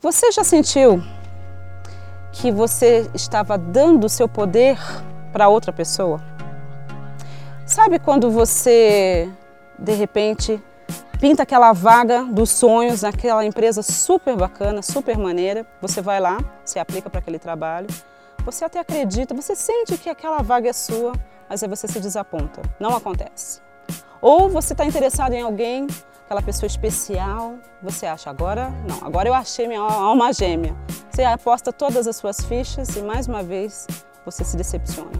Você já sentiu que você estava dando o seu poder para outra pessoa? Sabe quando você, de repente, pinta aquela vaga dos sonhos naquela empresa super bacana, super maneira, você vai lá, se aplica para aquele trabalho, você até acredita, você sente que aquela vaga é sua, mas aí você se desaponta. Não acontece. Ou você está interessado em alguém, aquela pessoa especial, você acha, agora não, agora eu achei minha alma gêmea. Você aposta todas as suas fichas e mais uma vez você se decepciona.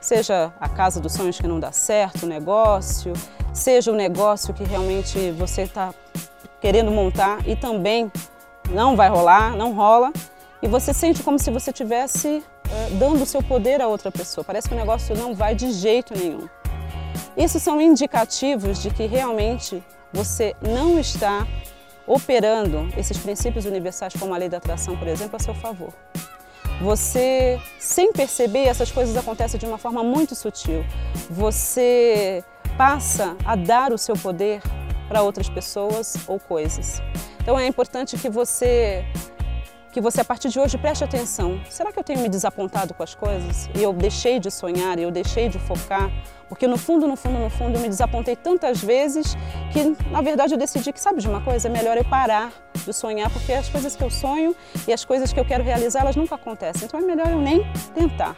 Seja a casa dos sonhos que não dá certo, o negócio, seja o negócio que realmente você está querendo montar e também não vai rolar, não rola, e você sente como se você tivesse é, dando o seu poder a outra pessoa. Parece que o negócio não vai de jeito nenhum. Isso são indicativos de que realmente você não está operando esses princípios universais, como a lei da atração, por exemplo, a seu favor. Você, sem perceber, essas coisas acontecem de uma forma muito sutil. Você passa a dar o seu poder para outras pessoas ou coisas. Então é importante que você que você a partir de hoje preste atenção. Será que eu tenho me desapontado com as coisas? E eu deixei de sonhar, eu deixei de focar? Porque no fundo, no fundo, no fundo, eu me desapontei tantas vezes que, na verdade, eu decidi que, sabe de uma coisa? É melhor eu parar de sonhar, porque as coisas que eu sonho e as coisas que eu quero realizar, elas nunca acontecem. Então é melhor eu nem tentar.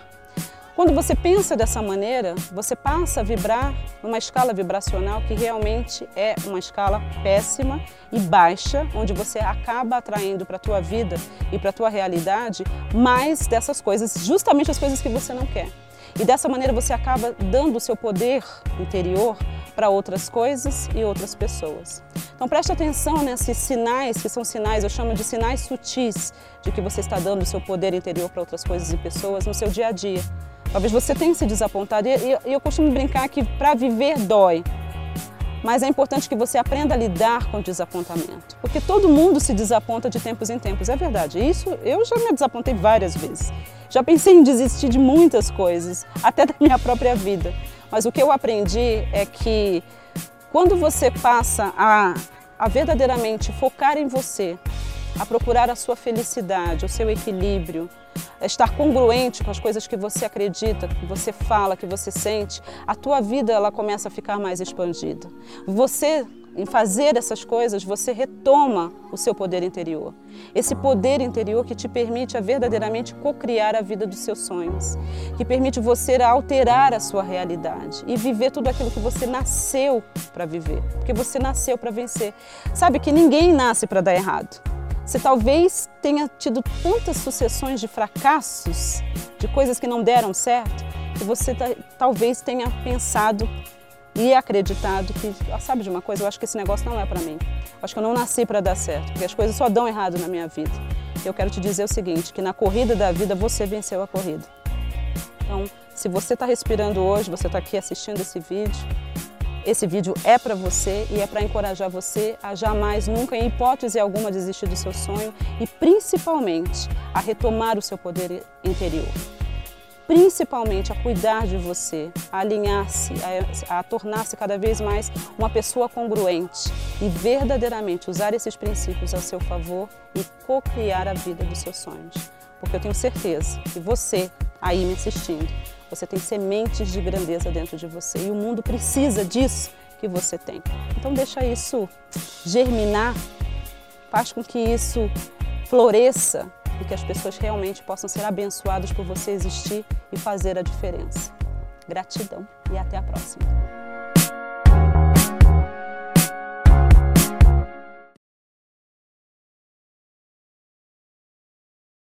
Quando você pensa dessa maneira, você passa a vibrar numa escala vibracional que realmente é uma escala péssima e baixa, onde você acaba atraindo para a tua vida e para a tua realidade mais dessas coisas, justamente as coisas que você não quer. E dessa maneira você acaba dando o seu poder interior para outras coisas e outras pessoas. Então preste atenção nesses sinais, que são sinais, eu chamo de sinais sutis, de que você está dando o seu poder interior para outras coisas e pessoas no seu dia a dia. Talvez você tenha se desapontado. E, eu costumo brincar que para viver dói. Mas é importante que você aprenda a lidar com o desapontamento. Porque todo mundo se desaponta de tempos em tempos. É verdade. Isso eu já me desapontei várias vezes. Já pensei em desistir de muitas coisas, até da minha própria vida. Mas o que eu aprendi é que quando você passa a, a verdadeiramente focar em você, a procurar a sua felicidade, o seu equilíbrio, estar congruente com as coisas que você acredita, que você fala, que você sente, a tua vida ela começa a ficar mais expandida. Você em fazer essas coisas, você retoma o seu poder interior. Esse poder interior que te permite a verdadeiramente co-criar a vida dos seus sonhos, que permite você alterar a sua realidade e viver tudo aquilo que você nasceu para viver, porque você nasceu para vencer. Sabe que ninguém nasce para dar errado. Você talvez tenha tido tantas sucessões de fracassos, de coisas que não deram certo, que você talvez tenha pensado e acreditado que, ah, sabe de uma coisa, eu acho que esse negócio não é para mim. Eu acho que eu não nasci para dar certo, porque as coisas só dão errado na minha vida. Eu quero te dizer o seguinte, que na corrida da vida você venceu a corrida. Então, se você está respirando hoje, você está aqui assistindo esse vídeo, esse vídeo é para você e é para encorajar você a jamais, nunca, em hipótese alguma, desistir do seu sonho e principalmente a retomar o seu poder interior. Principalmente a cuidar de você, a alinhar-se, a, a tornar-se cada vez mais uma pessoa congruente e verdadeiramente usar esses princípios a seu favor e co-criar a vida dos seus sonhos. Porque eu tenho certeza que você, aí me assistindo, você tem sementes de grandeza dentro de você e o mundo precisa disso que você tem. Então deixa isso germinar, faz com que isso floresça e que as pessoas realmente possam ser abençoadas por você existir e fazer a diferença. Gratidão e até a próxima.